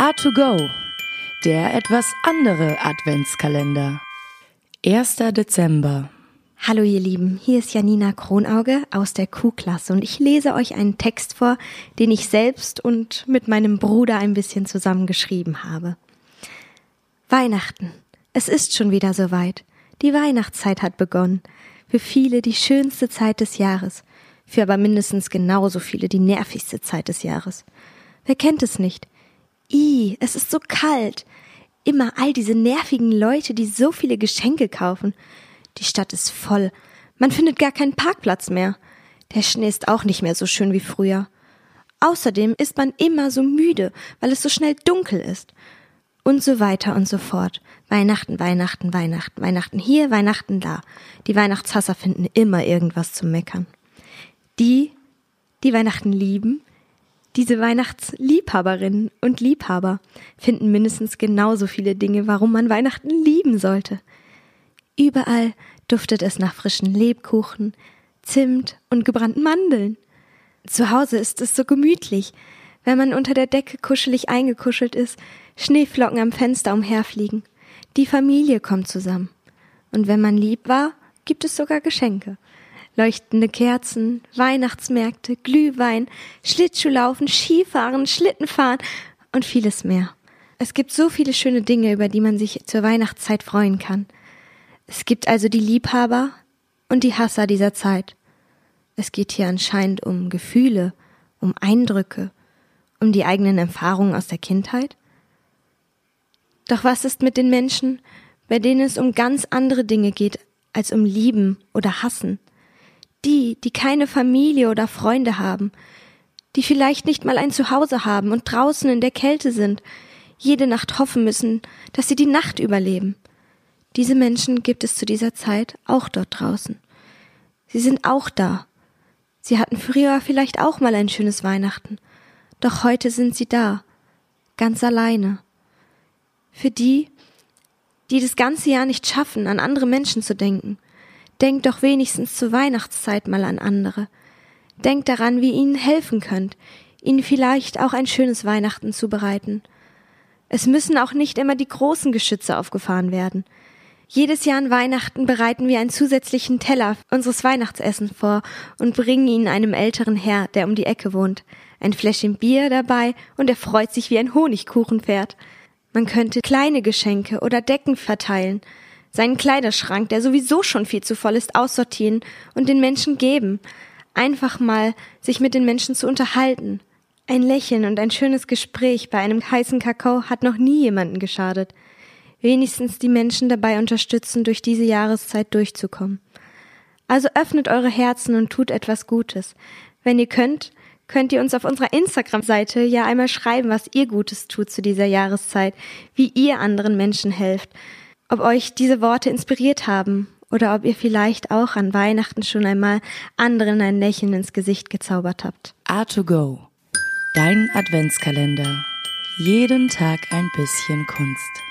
A2Go, der etwas andere Adventskalender. 1. Dezember. Hallo ihr Lieben, hier ist Janina Kronauge aus der Q-Klasse und ich lese euch einen Text vor, den ich selbst und mit meinem Bruder ein bisschen zusammengeschrieben habe. Weihnachten. Es ist schon wieder soweit. Die Weihnachtszeit hat begonnen. Für viele die schönste Zeit des Jahres, für aber mindestens genauso viele die nervigste Zeit des Jahres. Wer kennt es nicht? I, es ist so kalt. Immer all diese nervigen Leute, die so viele Geschenke kaufen. Die Stadt ist voll. Man findet gar keinen Parkplatz mehr. Der Schnee ist auch nicht mehr so schön wie früher. Außerdem ist man immer so müde, weil es so schnell dunkel ist. Und so weiter und so fort. Weihnachten, Weihnachten, Weihnachten, Weihnachten hier, Weihnachten da. Die Weihnachtshasser finden immer irgendwas zu meckern. Die, die Weihnachten lieben, diese Weihnachtsliebhaberinnen und Liebhaber finden mindestens genauso viele Dinge, warum man Weihnachten lieben sollte. Überall duftet es nach frischen Lebkuchen, Zimt und gebrannten Mandeln. Zu Hause ist es so gemütlich, wenn man unter der Decke kuschelig eingekuschelt ist, Schneeflocken am Fenster umherfliegen. Die Familie kommt zusammen. Und wenn man lieb war, gibt es sogar Geschenke leuchtende Kerzen, Weihnachtsmärkte, Glühwein, Schlittschuhlaufen, Skifahren, Schlittenfahren und vieles mehr. Es gibt so viele schöne Dinge, über die man sich zur Weihnachtszeit freuen kann. Es gibt also die Liebhaber und die Hasser dieser Zeit. Es geht hier anscheinend um Gefühle, um Eindrücke, um die eigenen Erfahrungen aus der Kindheit. Doch was ist mit den Menschen, bei denen es um ganz andere Dinge geht als um Lieben oder Hassen? Die, die keine Familie oder Freunde haben, die vielleicht nicht mal ein Zuhause haben und draußen in der Kälte sind, jede Nacht hoffen müssen, dass sie die Nacht überleben. Diese Menschen gibt es zu dieser Zeit auch dort draußen. Sie sind auch da. Sie hatten früher vielleicht auch mal ein schönes Weihnachten, doch heute sind sie da, ganz alleine. Für die, die das ganze Jahr nicht schaffen, an andere Menschen zu denken, Denkt doch wenigstens zur Weihnachtszeit mal an andere. Denkt daran, wie ihr ihnen helfen könnt, ihnen vielleicht auch ein schönes Weihnachten zu bereiten. Es müssen auch nicht immer die großen Geschütze aufgefahren werden. Jedes Jahr an Weihnachten bereiten wir einen zusätzlichen Teller unseres Weihnachtsessen vor und bringen ihn einem älteren Herr, der um die Ecke wohnt. Ein Fläschchen Bier dabei und er freut sich wie ein Honigkuchenpferd. Man könnte kleine Geschenke oder Decken verteilen, seinen Kleiderschrank, der sowieso schon viel zu voll ist, aussortieren und den Menschen geben. Einfach mal sich mit den Menschen zu unterhalten. Ein Lächeln und ein schönes Gespräch bei einem heißen Kakao hat noch nie jemanden geschadet. Wenigstens die Menschen dabei unterstützen, durch diese Jahreszeit durchzukommen. Also öffnet eure Herzen und tut etwas Gutes. Wenn ihr könnt, könnt ihr uns auf unserer Instagram-Seite ja einmal schreiben, was ihr Gutes tut zu dieser Jahreszeit, wie ihr anderen Menschen helft ob euch diese Worte inspiriert haben oder ob ihr vielleicht auch an Weihnachten schon einmal anderen ein Lächeln ins Gesicht gezaubert habt. A2Go. Dein Adventskalender. Jeden Tag ein bisschen Kunst.